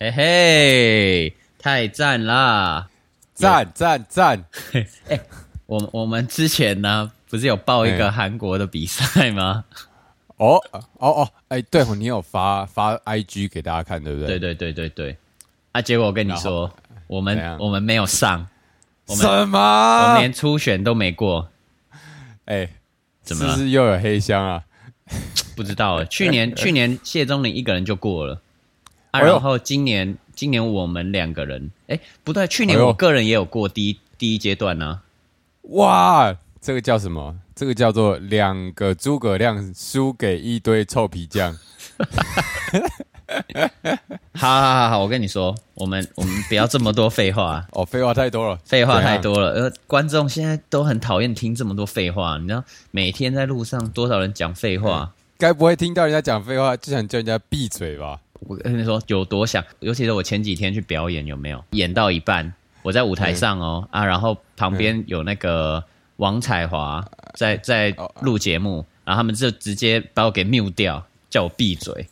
嘿嘿，太赞啦！赞赞赞！我我们之前呢，不是有报一个韩国的比赛吗？哦哦哦，哎，对哦，你有发发 IG 给大家看，对不对？对对对对对。啊，结果我跟你说，我们我们没有上，我们什么？我们连初选都没过。哎，怎么是又有黑箱啊？不知道，去年去年谢宗林一个人就过了，啊，然后今年今年我们两个人，哎，不对，去年我个人也有过第一第一阶段呢。哇，这个叫什么？这个叫做两个诸葛亮输给一堆臭皮匠。好好好好，我跟你说，我们我们不要这么多废话 哦，废话太多了，废话太多了。呃，观众现在都很讨厌听这么多废话，你知道，每天在路上多少人讲废话，该不会听到人家讲废话就想叫人家闭嘴吧？我跟你说，有多想，尤其是我前几天去表演，有没有演到一半，我在舞台上哦啊，然后旁边有那个王彩华在在录节目，然后他们就直接把我给 mute 掉，叫我闭嘴。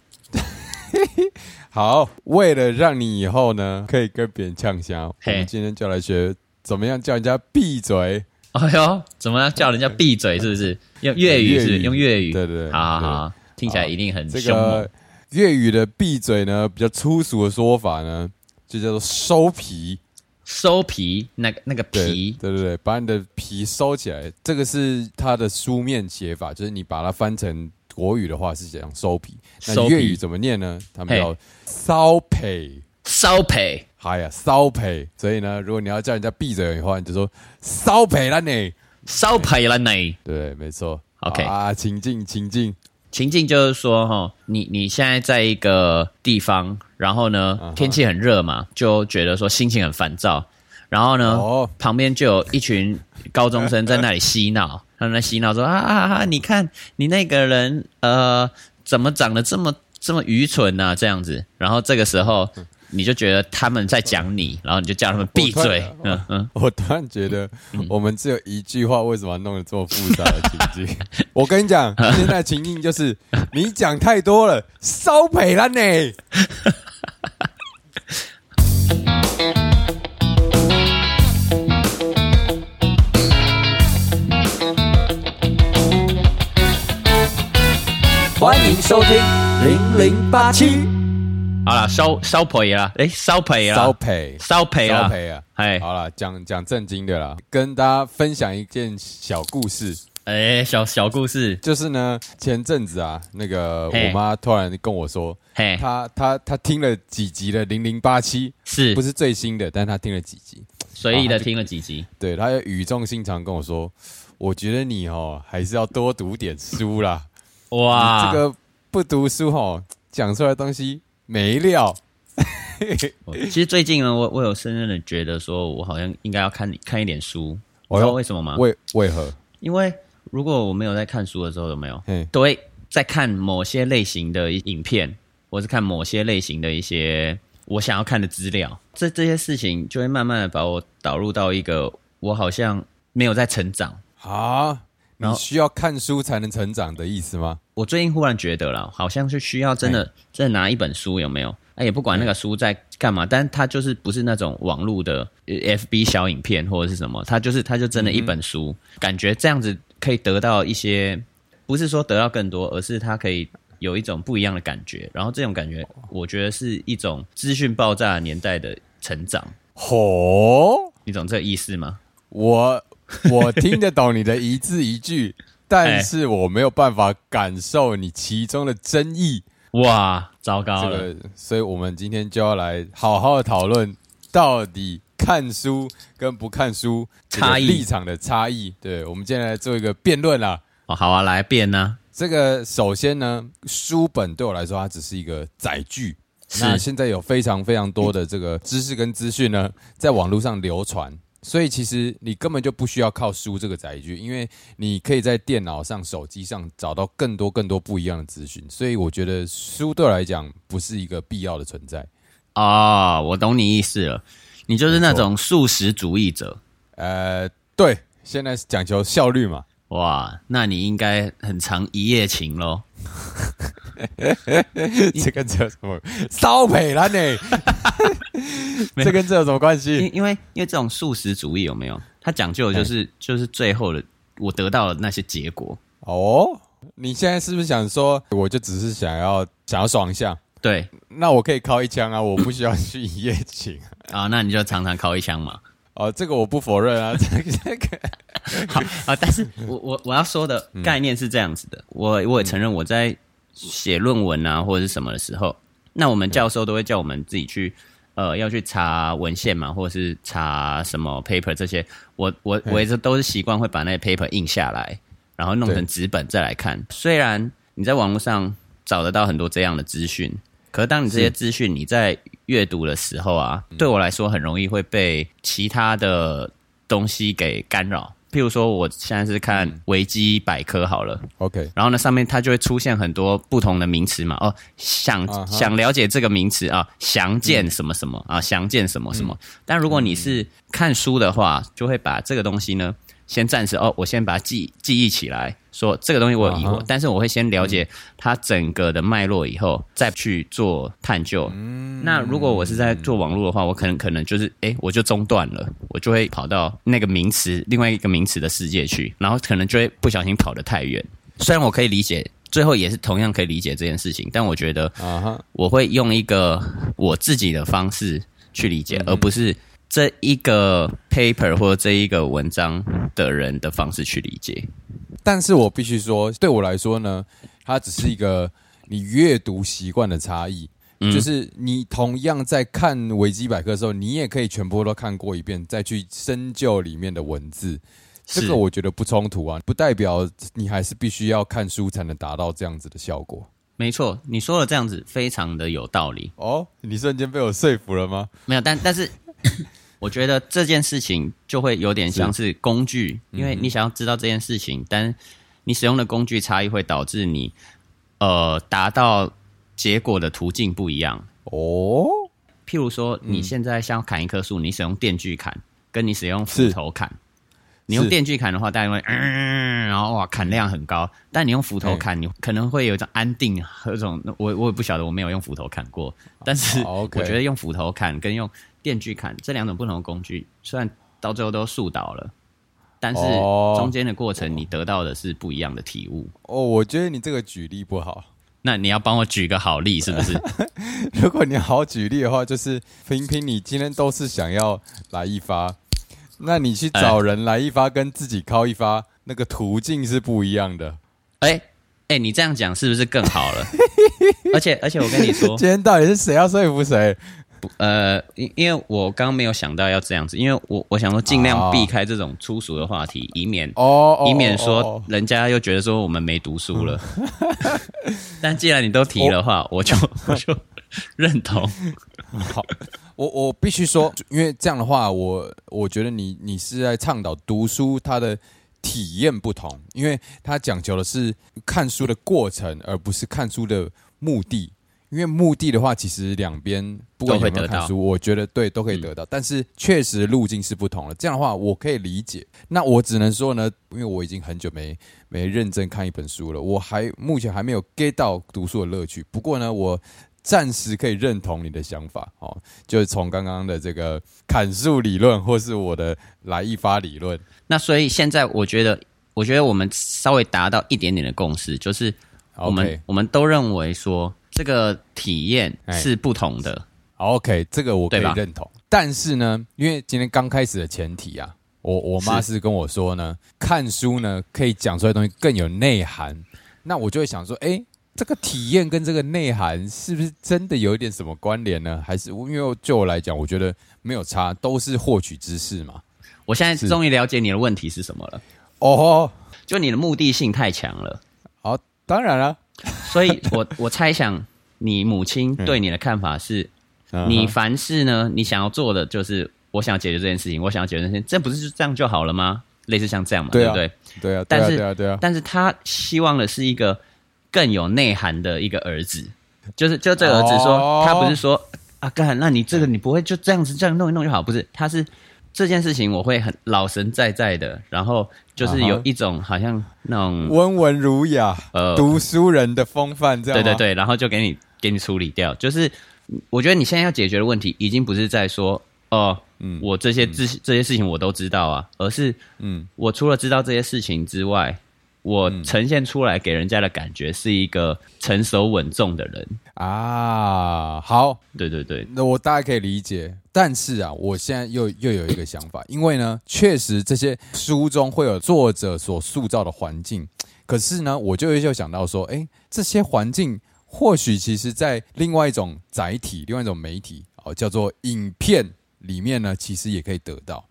好，为了让你以后呢可以跟别人呛香，我们今天就来学怎么样叫人家闭嘴。哎呦，怎么样叫人家闭嘴？是不是用粤语？是用粤语？对对对，好好好，听起来一定很凶猛。粤语的闭嘴呢，比较粗俗的说法呢，就叫做收皮。收皮，那个那个皮，对对对，把你的皮收起来。这个是它的书面写法，就是你把它翻成。国语的话是讲收皮，那粤语怎么念呢？他们叫骚皮，骚皮，哎呀，骚皮。所以呢，如果你要叫人家闭嘴的话，你就说骚皮了你，骚皮了你。对，没错。OK 啊，情境，情境，情境就是说哈，你你现在在一个地方，然后呢，天气很热嘛，就觉得说心情很烦躁，然后呢，旁边就有一群高中生在那里嬉闹。他们在嬉闹说啊啊啊！你看你那个人呃，怎么长得这么这么愚蠢呢？这样子，然后这个时候你就觉得他们在讲你，然后你就叫他们闭嘴。嗯嗯，我突然觉得我们只有一句话，为什么弄得这么复杂的情境？我跟你讲，现在情境就是你讲太多了，烧赔了呢。欢迎收听零零八七。好了，烧烧赔了，哎，烧赔了，烧赔，烧赔了，烧赔啊！哎，好了，讲讲正经的啦，跟大家分享一件小故事。哎，小小故事，就是呢，前阵子啊，那个我妈突然跟我说，嘿，她她她听了几集的零零八七，是。不是最新的？但她听了几集，随意的听了几集。对，她语重心长跟我说，我觉得你哦，还是要多读点书啦。哇，这个不读书哦，讲出来东西没料。其实最近呢，我我有深深的觉得，说我好像应该要看看一点书。你知道为什么吗？为为何？因为如果我没有在看书的时候，有没有？都会在看某些类型的影片，或是看某些类型的一些我想要看的资料。这这些事情就会慢慢的把我导入到一个我好像没有在成长啊。你需要看书才能成长的意思吗？我最近忽然觉得了，好像是需要真的真的拿一本书，有没有？哎，也不管那个书在干嘛，但它就是不是那种网络的 FB 小影片或者是什么，它就是它就真的一本书，感觉这样子可以得到一些，不是说得到更多，而是它可以有一种不一样的感觉。然后这种感觉，我觉得是一种资讯爆炸年代的成长。吼，你懂这个意思吗？我。我听得懂你的一字一句，但是我没有办法感受你其中的真意。哇，糟糕了！所以，我们今天就要来好好的讨论，到底看书跟不看书差异立场的差异。对，我们今天来做一个辩论啦。哦，好啊，来辩呢。这个首先呢，书本对我来说，它只是一个载具。那现在有非常非常多的这个知识跟资讯呢，在网络上流传。所以其实你根本就不需要靠书这个载具，因为你可以在电脑上、手机上找到更多更多不一样的资讯。所以我觉得书对我来讲不是一个必要的存在。啊，我懂你意思了，你就是那种素食主义者。呃，对，现在是讲求效率嘛。哇，那你应该很长一夜情喽。这个叫什么？烧赔了呢？这跟这有什么关系？因因为因为这种素食主义有没有？它讲究的就是就是最后的我得到的那些结果。哦，你现在是不是想说，我就只是想要想要爽一下？对，那我可以靠一枪啊，我不需要去一夜情啊，那你就常常靠一枪嘛。哦，这个我不否认啊，这个这个 好啊，但是我我我要说的概念是这样子的，我我也承认我在写论文啊或者是什么的时候，那我们教授都会叫我们自己去呃要去查文献嘛，或者是查什么 paper 这些，我我我一直都是习惯会把那些 paper 印下来，然后弄成纸本再来看。虽然你在网络上找得到很多这样的资讯。可是，当你这些资讯你在阅读的时候啊，对我来说很容易会被其他的东西给干扰。譬如说，我现在是看维基百科好了，OK，然后呢，上面它就会出现很多不同的名词嘛。哦，想想了解这个名词啊，详见什么什么啊，详见什么什么。但如果你是看书的话，就会把这个东西呢。先暂时哦，我先把它记记忆起来，说这个东西我有疑惑，但是我会先了解它整个的脉络以后，再去做探究。那如果我是在做网络的话，我可能可能就是哎，我就中断了，我就会跑到那个名词另外一个名词的世界去，然后可能就会不小心跑得太远。虽然我可以理解，最后也是同样可以理解这件事情，但我觉得我会用一个我自己的方式去理解，而不是。这一个 paper 或者这一个文章的人的方式去理解，但是我必须说，对我来说呢，它只是一个你阅读习惯的差异。就是你同样在看维基百科的时候，你也可以全部都看过一遍，再去深究里面的文字。这个我觉得不冲突啊，不代表你还是必须要看书才能达到这样子的效果。没错，你说的这样子非常的有道理。哦，你瞬间被我说服了吗？没有，但但是。我觉得这件事情就会有点像是。工具，因为你想要知道这件事情，但你使用的工具差异会导致你呃达到结果的途径不一样。哦。譬如说，你现在想砍一棵树，你使用电锯砍，跟你使用斧头砍，你用电锯砍的话，大家会嗯，然后哇砍量很高，但你用斧头砍，你可能会有一种安定，有种我我也不晓得，我没有用斧头砍过，但是我觉得用斧头砍跟用。电锯砍这两种不同的工具，虽然到最后都树倒了，但是中间的过程你得到的是不一样的体悟。哦，我觉得你这个举例不好。那你要帮我举个好例，是不是？如果你好举例的话，就是平平，你今天都是想要来一发，那你去找人来一发，跟自己敲一发，那个途径是不一样的。哎哎，你这样讲是不是更好了？而 且而且，我跟你说，今天到底是谁要说服谁？呃，因因为我刚刚没有想到要这样子，因为我我想说尽量避开这种粗俗的话题，以免哦，以免说人家又觉得说我们没读书了。但既然你都提的话，我就 我就认同。好，我我必须说，因为这样的话，我我觉得你你是在倡导读书它的体验不同，因为它讲究的是看书的过程，而不是看书的目的。因为目的的话，其实两边不管有没有看书，我觉得对都可以得到，但是确实路径是不同了。这样的话，我可以理解。那我只能说呢，因为我已经很久没没认真看一本书了，我还目前还没有 get 到读书的乐趣。不过呢，我暂时可以认同你的想法哦，就是从刚刚的这个砍树理论，或是我的来一发理论。那所以现在我觉得，我觉得我们稍微达到一点点的共识，就是我们我们都认为说。这个体验是不同的。OK，这个我可以认同。但是呢，因为今天刚开始的前提啊，我我妈是跟我说呢，看书呢可以讲出来东西更有内涵。那我就会想说，哎，这个体验跟这个内涵是不是真的有一点什么关联呢？还是因为就我来讲，我觉得没有差，都是获取知识嘛。我现在终于了解你的问题是什么了。哦，就你的目的性太强了。好，当然了。所以，我我猜想，你母亲对你的看法是，你凡事呢，你想要做的就是我想要解决这件事情，我想要解决这件事情，这不是就这样就好了吗？类似像这样嘛，对不对？对啊，但是对啊，对啊，但是他希望的是一个更有内涵的一个儿子，就是就这个儿子说，他不是说啊，干，那你这个你不会就这样子这样弄一弄就好，不是？他是。这件事情我会很老神在在的，然后就是有一种好像那种温文儒雅、呃读书人的风范，这样对对对，然后就给你给你处理掉。就是我觉得你现在要解决的问题，已经不是在说哦，嗯，我这些这这些事情我都知道啊，而是嗯，我除了知道这些事情之外。我呈现出来给人家的感觉是一个成熟稳重的人啊。好，对对对，那我大概可以理解。但是啊，我现在又又有一个想法，因为呢，确实这些书中会有作者所塑造的环境，可是呢，我就就想到说，哎，这些环境或许其实在另外一种载体、另外一种媒体哦，叫做影片里面呢，其实也可以得到。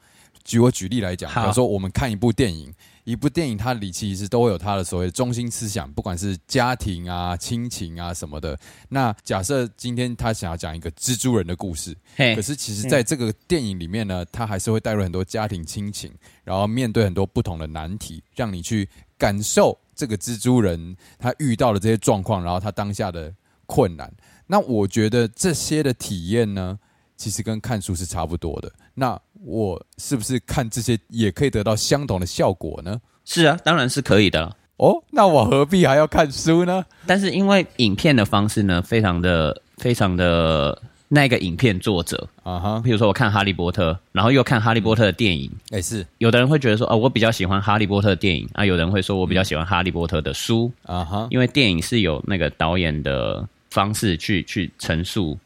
举我举例来讲，比如说我们看一部电影。一部电影，它里其实都会有它的所谓中心思想，不管是家庭啊、亲情啊什么的。那假设今天他想要讲一个蜘蛛人的故事，可是其实在这个电影里面呢，他还是会带入很多家庭亲情，然后面对很多不同的难题，让你去感受这个蜘蛛人他遇到的这些状况，然后他当下的困难。那我觉得这些的体验呢，其实跟看书是差不多的。那我是不是看这些也可以得到相同的效果呢？是啊，当然是可以的哦。那我何必还要看书呢？但是因为影片的方式呢，非常的、非常的那个影片作者啊哈。比如说我看《哈利波特》，然后又看《哈利波特》的电影，哎是。有的人会觉得说，哦，我比较喜欢《哈利波特》的电影啊。有人会说我比较喜欢《哈利波特》的书啊哈。因为电影是有那个导演的方式去去陈述。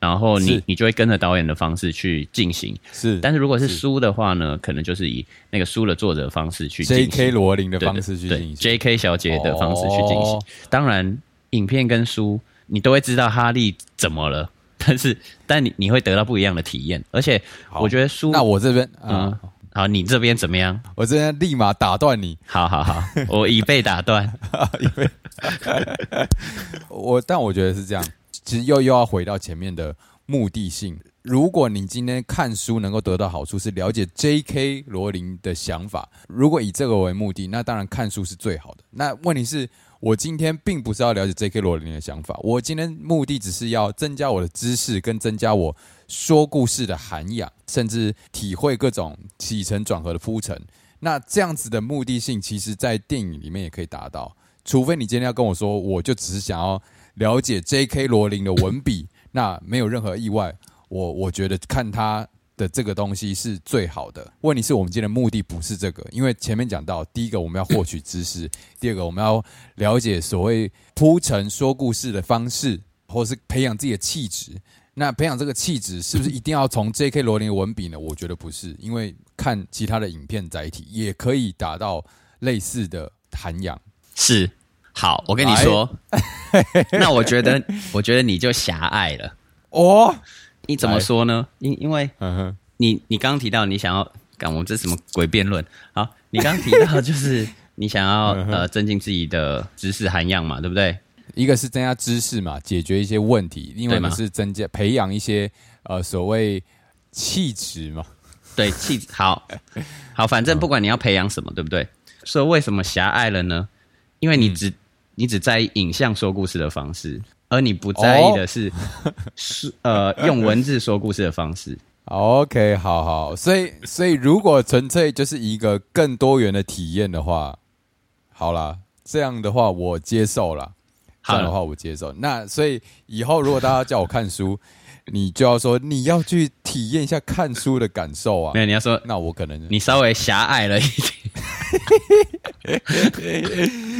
然后你你就会跟着导演的方式去进行，是。但是如果是书的话呢，可能就是以那个书的作者方式去，J K 罗琳的方式去进行，J K 小姐的方式去进行。当然，影片跟书你都会知道哈利怎么了，但是但你你会得到不一样的体验。而且我觉得书，那我这边嗯，好，你这边怎么样？我这边立马打断你，好好好，我已被打断，已被。我但我觉得是这样。其实又又要回到前面的目的性。如果你今天看书能够得到好处是了解 J.K. 罗琳的想法，如果以这个为目的，那当然看书是最好的。那问题是我今天并不是要了解 J.K. 罗琳的想法，我今天目的只是要增加我的知识，跟增加我说故事的涵养，甚至体会各种起承转合的铺陈。那这样子的目的性，其实在电影里面也可以达到。除非你今天要跟我说，我就只是想要。了解 J.K. 罗琳的文笔，那没有任何意外。我我觉得看他的这个东西是最好的。问题是我们今天的目的不是这个，因为前面讲到，第一个我们要获取知识，第二个我们要了解所谓铺陈说故事的方式，或是培养自己的气质。那培养这个气质是不是一定要从 J.K. 罗琳的文笔呢？我觉得不是，因为看其他的影片载体也可以达到类似的涵养。是。好，我跟你说，那我觉得，我觉得你就狭隘了哦。你怎么说呢？因因为，嗯哼你你刚刚提到你想要干，我们这什么鬼辩论？好，你刚刚提到就是 你想要呃增进自己的知识涵养嘛，对不对？一个是增加知识嘛，解决一些问题；，另外呢是增加培养一些呃所谓气质嘛。对，气质好，好，反正不管你要培养什么，对不对？所以为什么狭隘了呢？因为你只你只在意影像说故事的方式，而你不在意的是 是呃用文字说故事的方式。OK，好好，所以所以如果纯粹就是一个更多元的体验的话，好啦，这样的话我接受了。这样的话我接受。那所以以后如果大家叫我看书，你就要说你要去体验一下看书的感受啊。没有，你要说那我可能你稍微狭隘了一点。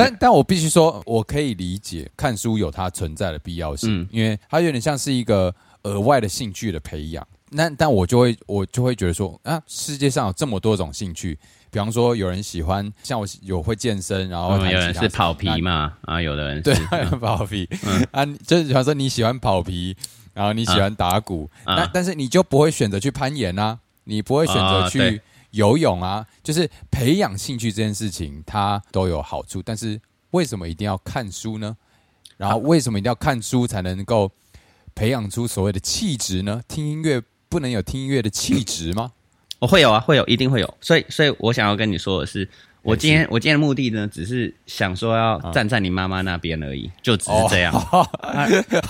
但但我必须说，我可以理解看书有它存在的必要性，因为它有点像是一个额外的兴趣的培养。那但我就会我就会觉得说啊，世界上有这么多种兴趣，比方说有人喜欢像我有会健身，然后有人是跑皮嘛啊，有的人对 跑皮。啊，就是比方说你喜欢跑皮，然后你喜欢打鼓，那但是你就不会选择去攀岩啊，你不会选择去。游泳啊，就是培养兴趣这件事情，它都有好处。但是为什么一定要看书呢？然后为什么一定要看书才能够培养出所谓的气质呢？听音乐不能有听音乐的气质吗？我 会有啊，会有，一定会有。所以，所以我想要跟你说的是，我今天我今天的目的呢，只是想说要站在你妈妈那边而已，就只是这样。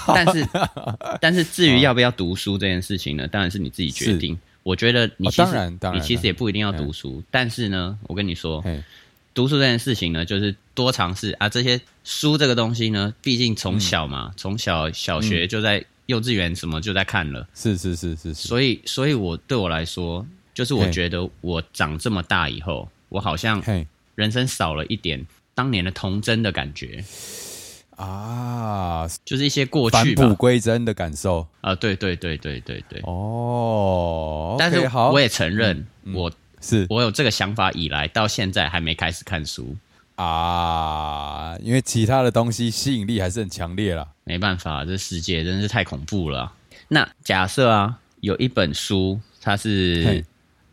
但是，但是至于要不要读书这件事情呢，当然是你自己决定。我觉得你其实你其实也不一定要读书，但是呢，我跟你说，读书这件事情呢，就是多尝试啊。这些书这个东西呢，毕竟从小嘛，从小小学就在幼稚园什么就在看了，是是是是是。所以，所以我对我来说，就是我觉得我长这么大以后，我好像人生少了一点当年的童真的感觉啊，就是一些过去返璞归真的感受啊。对对对对对对。哦，但是我也承认我。是我有这个想法以来，到现在还没开始看书啊，因为其他的东西吸引力还是很强烈啦。没办法，这世界真是太恐怖了。那假设啊，有一本书，它是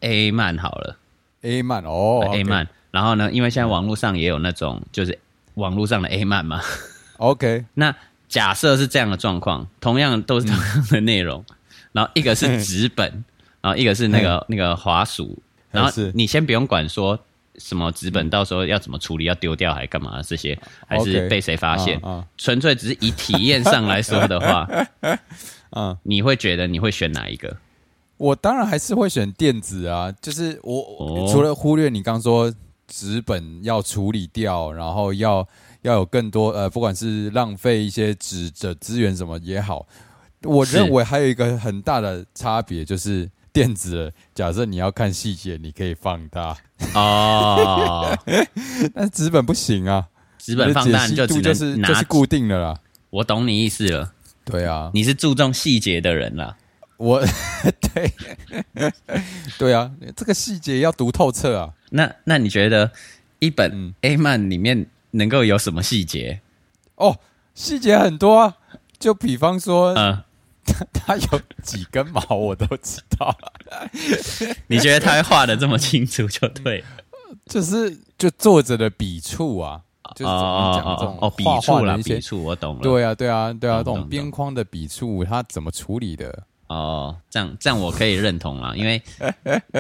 A 漫好了，A 漫哦，A 漫。然后呢，因为现在网络上也有那种，就是网络上的 A 漫嘛。OK，那假设是这样的状况，同样都是同样的内容，然后一个是纸本，然后一个是那个那个滑鼠。然后你先不用管说什么纸本到时候要怎么处理，要丢掉还干嘛这些，还是被谁发现？纯粹只是以体验上来说的话，嗯，你会觉得你会选哪一个？我当然还是会选电子啊，就是我除了忽略你刚说纸本要处理掉，然后要要有更多呃，不管是浪费一些纸的资源什么也好，我认为还有一个很大的差别就是。电子，假设你要看细节，你可以放大哦，但纸本不行啊，纸本放大就就是就是固定的啦。我懂你意思了，对啊，你是注重细节的人啦。我 对对啊，这个细节要读透彻啊。那那你觉得一本 A 漫里面能够有什么细节？哦，细节很多啊，就比方说，嗯。他有几根毛我都知道，你觉得他会画的这么清楚就对，就是就作者的笔触啊，就是怎么讲这种笔触啦，笔触我懂了，对啊对啊对啊，这种边框的笔触他怎么处理的？哦，这样这样我可以认同了，因为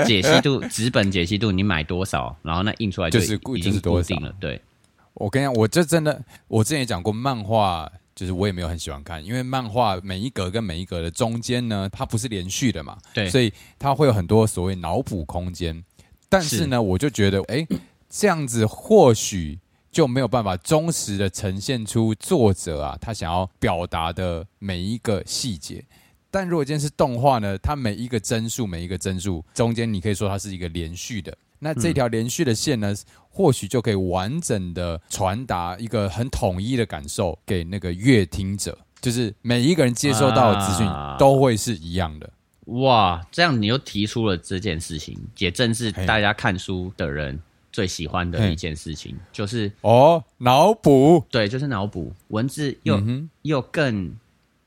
解析度纸本解析度你买多少，然后那印出来就是已经固定了。对，我跟你讲，我这真的，我之前也讲过漫画。就是我也没有很喜欢看，因为漫画每一格跟每一格的中间呢，它不是连续的嘛，对，所以它会有很多所谓脑补空间。但是呢，我就觉得，哎，这样子或许就没有办法忠实的呈现出作者啊他想要表达的每一个细节。但如果今天是动画呢，它每一个帧数每一个帧数中间，你可以说它是一个连续的。那这条连续的线呢，或许就可以完整的传达一个很统一的感受给那个乐听者，就是每一个人接收到的资讯都会是一样的。哇，这样你又提出了这件事情，也正是大家看书的人最喜欢的一件事情，就是哦，脑补，对，就是脑补文字又又更。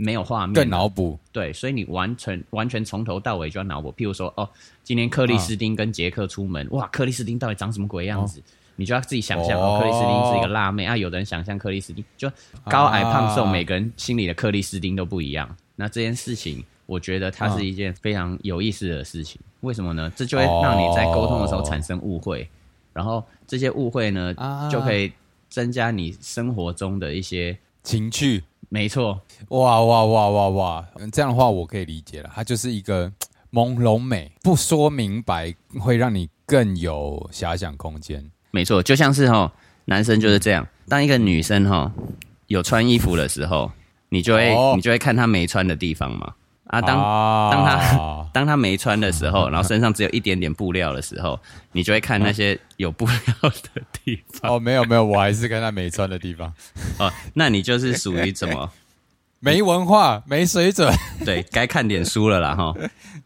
没有画面，更脑补。对，所以你完全完全从头到尾就要脑补。譬如说，哦，今天克里斯汀跟杰克出门，哇，克里斯汀到底长什么鬼样子？你就要自己想象。哦，克里斯汀是一个辣妹啊。有的人想象克里斯汀就高矮胖瘦，每个人心里的克里斯汀都不一样。那这件事情，我觉得它是一件非常有意思的事情。为什么呢？这就会让你在沟通的时候产生误会，然后这些误会呢，就可以增加你生活中的一些情趣。没错，哇哇哇哇哇！这样的话我可以理解了，它就是一个朦胧美，不说明白会让你更有遐想空间。没错，就像是哈，男生就是这样，当一个女生哈有穿衣服的时候，你就会你就会看她没穿的地方嘛。啊，当当他 当他没穿的时候，然后身上只有一点点布料的时候，你就会看那些有布料的地方。哦，没有没有，我还是看他没穿的地方。哦，那你就是属于怎么 没文化、没水准？对，该看点书了啦哈。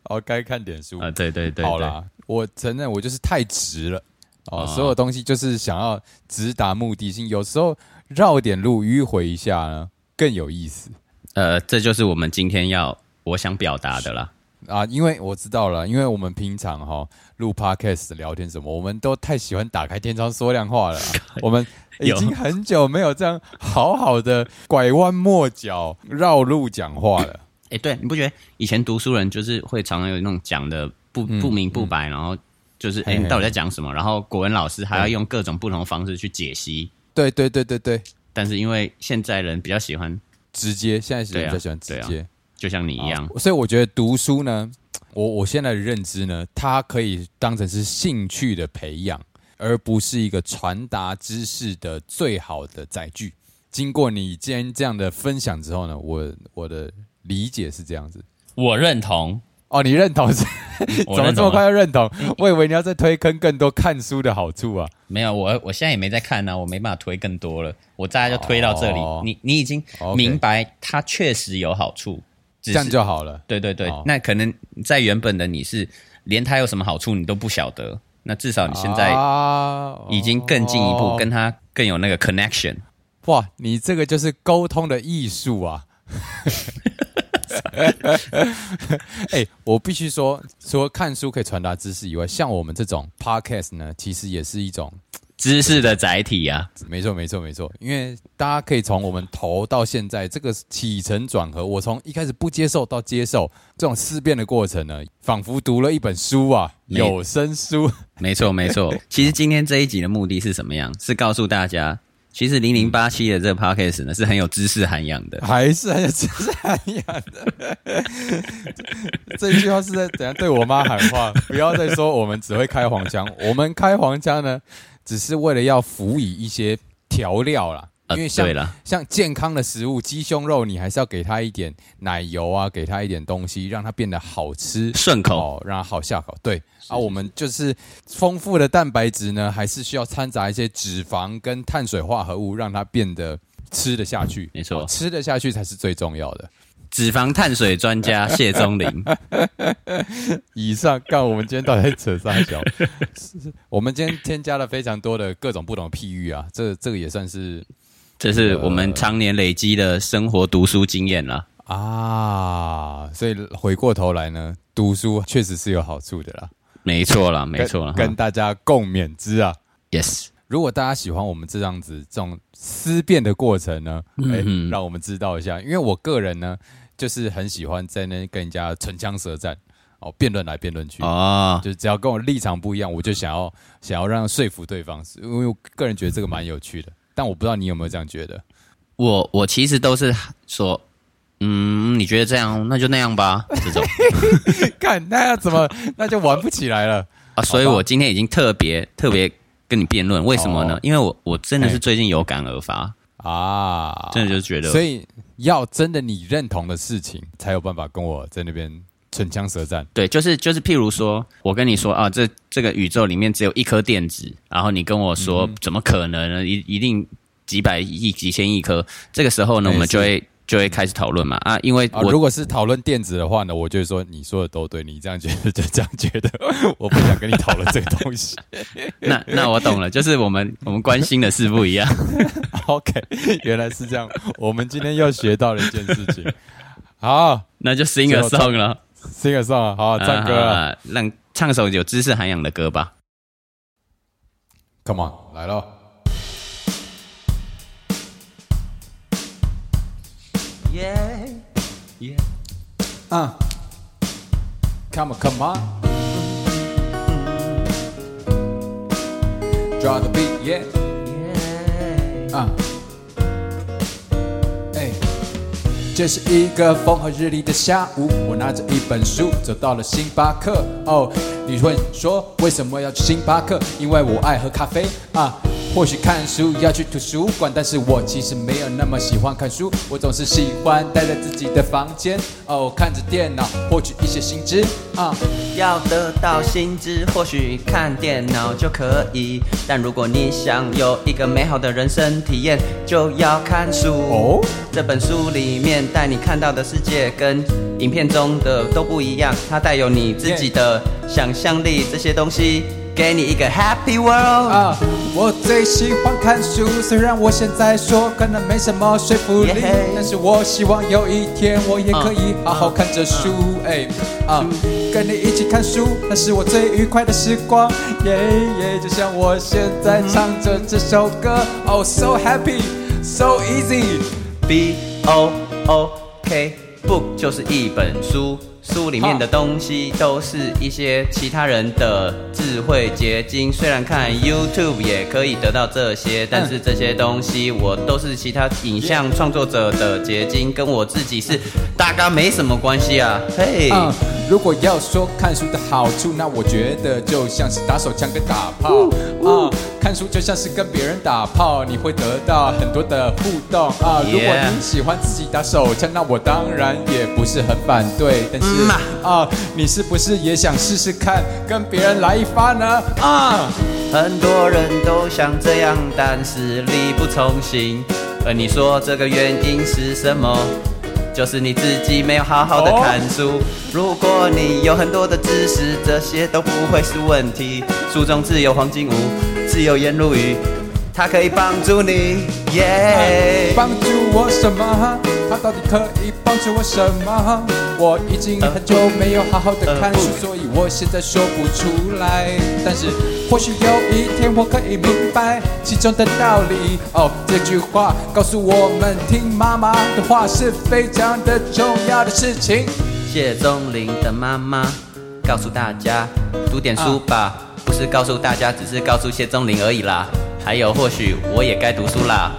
哦，该看点书啊，对对对，好啦，我承认我就是太直了。哦，所有东西就是想要直达目的性，有时候绕点路迂回一下呢更有意思。呃，这就是我们今天要。我想表达的啦啊，因为我知道了，因为我们平常哈录 podcast 聊天什么，我们都太喜欢打开天窗说亮话了。我们已经很久没有这样好好的拐弯抹角绕路讲话了。哎，对，你不觉得以前读书人就是会常常有那种讲的不不明不白，然后就是哎，你到底在讲什么？然后国文老师还要用各种不同的方式去解析。对对对对对。但是因为现在人比较喜欢直接，现在人比较喜欢直接。就像你一样，所以我觉得读书呢，我我现在的认知呢，它可以当成是兴趣的培养，而不是一个传达知识的最好的载具。经过你今天这样的分享之后呢，我我的理解是这样子，我认同。哦，你认同是？怎么这么快就认同？我以为你要再推坑更多看书的好处啊。没有，我我现在也没在看呢，我没办法推更多了。我大概就推到这里。你你已经明白它确实有好处，这样就好了。对对对，那可能在原本的你是连它有什么好处你都不晓得，那至少你现在已经更进一步，跟它更有那个 connection。哇，你这个就是沟通的艺术啊！哎，我必须说，除了看书可以传达知识以外，像我们这种 podcast 呢，其实也是一种知识的载体啊。没错，没错，没错。因为大家可以从我们头到现在这个起承转合，我从一开始不接受到接受这种思辨的过程呢，仿佛读了一本书啊，有声书。没错，没错。其实今天这一集的目的是什么样？是告诉大家。其实零零八七的这个 podcast 呢是很有知识涵养的，还是很有知识涵养的。这句话是在怎样对我妈喊话？不要再说我们只会开黄腔，我们开黄腔呢，只是为了要辅以一些调料啦。因为像像健康的食物，鸡胸肉，你还是要给它一点奶油啊，给它一点东西，让它变得好吃顺口，让它好下口。对啊，我们就是丰富的蛋白质呢，还是需要掺杂一些脂肪跟碳水化合物，让它变得吃得下去。没错，吃得下去才是最重要的。脂肪碳水专家 谢宗林，以上看我们今天到底在扯啥小？我们今天添加了非常多的各种不同的譬喻啊，这这个也算是。这是我们常年累积的生活读书经验了啊，所以回过头来呢，读书确实是有好处的啦。没错啦，没错啦，跟大家共勉之啊。Yes，如果大家喜欢我们这样子这种思辨的过程呢，哎，让我们知道一下，因为我个人呢，就是很喜欢在那跟人家唇枪舌战哦，辩论来辩论去啊，就只要跟我立场不一样，我就想要想要让说服对方，因为我个人觉得这个蛮有趣的。但我不知道你有没有这样觉得，我我其实都是说，嗯，你觉得这样，那就那样吧。这种，看那要怎么，那就玩不起来了啊！所以我今天已经特别特别跟你辩论，为什么呢？因为我我真的是最近有感而发啊，真的就觉得，所以要真的你认同的事情，才有办法跟我在那边唇枪舌战。对，就是就是，譬如说我跟你说啊，这这个宇宙里面只有一颗电子。然后你跟我说，怎么可能呢？一一定几百亿、几千亿颗。这个时候呢，我们就会就会开始讨论嘛啊！因为我如果是讨论电子的话呢，我就会说你说的都对，你这样觉得就这样觉得，我不想跟你讨论这个东西。那那我懂了，就是我们我们关心的事不一样。OK，原来是这样。我们今天又学到了一件事情。好，那就 sing a song 了，sing a song，好唱歌啊，让唱首有知识涵养的歌吧。Come on，来了。Yeah, yeah. Uh. Come on, come on. Draw the beat, yeah. Yeah. Uh. 这是一个风和日丽的下午，我拿着一本书走到了星巴克。哦。你会说为什么要去星巴克？因为我爱喝咖啡啊。或许看书要去图书馆，但是我其实没有那么喜欢看书。我总是喜欢待在自己的房间，哦，看着电脑获取一些新知啊。要得到新知，或许看电脑就可以。但如果你想有一个美好的人生体验，就要看书。哦，这本书里面带你看到的世界跟影片中的都不一样，它带有你自己的想象力，这些东西。给你一个 Happy World 啊！我最喜欢看书，虽然我现在说可能没什么说服力，但是我希望有一天我也可以好好看着书。哎啊，跟你一起看书，那是我最愉快的时光。耶耶，就像我现在唱着这首歌，Oh so happy, so easy. B O O K book 就是一本书。书里面的东西都是一些其他人的智慧结晶。虽然看 YouTube 也可以得到这些，但是这些东西我都是其他影像创作者的结晶，跟我自己是大概没什么关系啊。嘿，如果要说看书的好处，那我觉得就像是打手枪跟打炮啊。看书就像是跟别人打炮，你会得到很多的互动啊。如果你喜欢自己打手枪，那我当然也不是很反对。但是啊，你是不是也想试试看跟别人来一发呢？啊，很多人都想这样，但是力不从心。而你说这个原因是什么？就是你自己没有好好的看书。如果你有很多的知识，这些都不会是问题。书中自有黄金屋。自由言如语，它可以帮助你，耶！帮助我什么？它到底可以帮助我什么？我已经很久没有好好的看书，所以我现在说不出来。但是或许有一天我可以明白其中的道理。哦，这句话告诉我们，听妈妈的话是非常的重要的事情。谢钟林的妈妈告诉大家，读点书吧。不是告诉大家，只是告诉谢宗林而已啦。还有，或许我也该读书啦。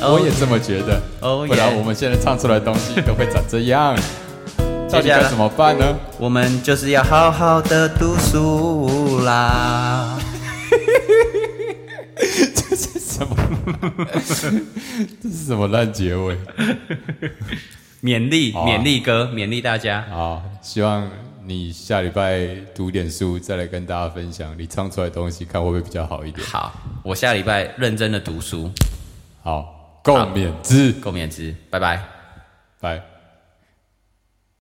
我也这么觉得。哦，不然我们现在唱出来的东西都会长这样。到底该怎么办呢？我们就是要好好的读书啦。这是什么？这是什么烂结尾？勉励，勉励歌，勉励大家。好，希望。你下礼拜读点书，再来跟大家分享你唱出来的东西，看会不会比较好一点。好，我下礼拜认真的读书。好，共勉之，共勉之，拜拜，拜。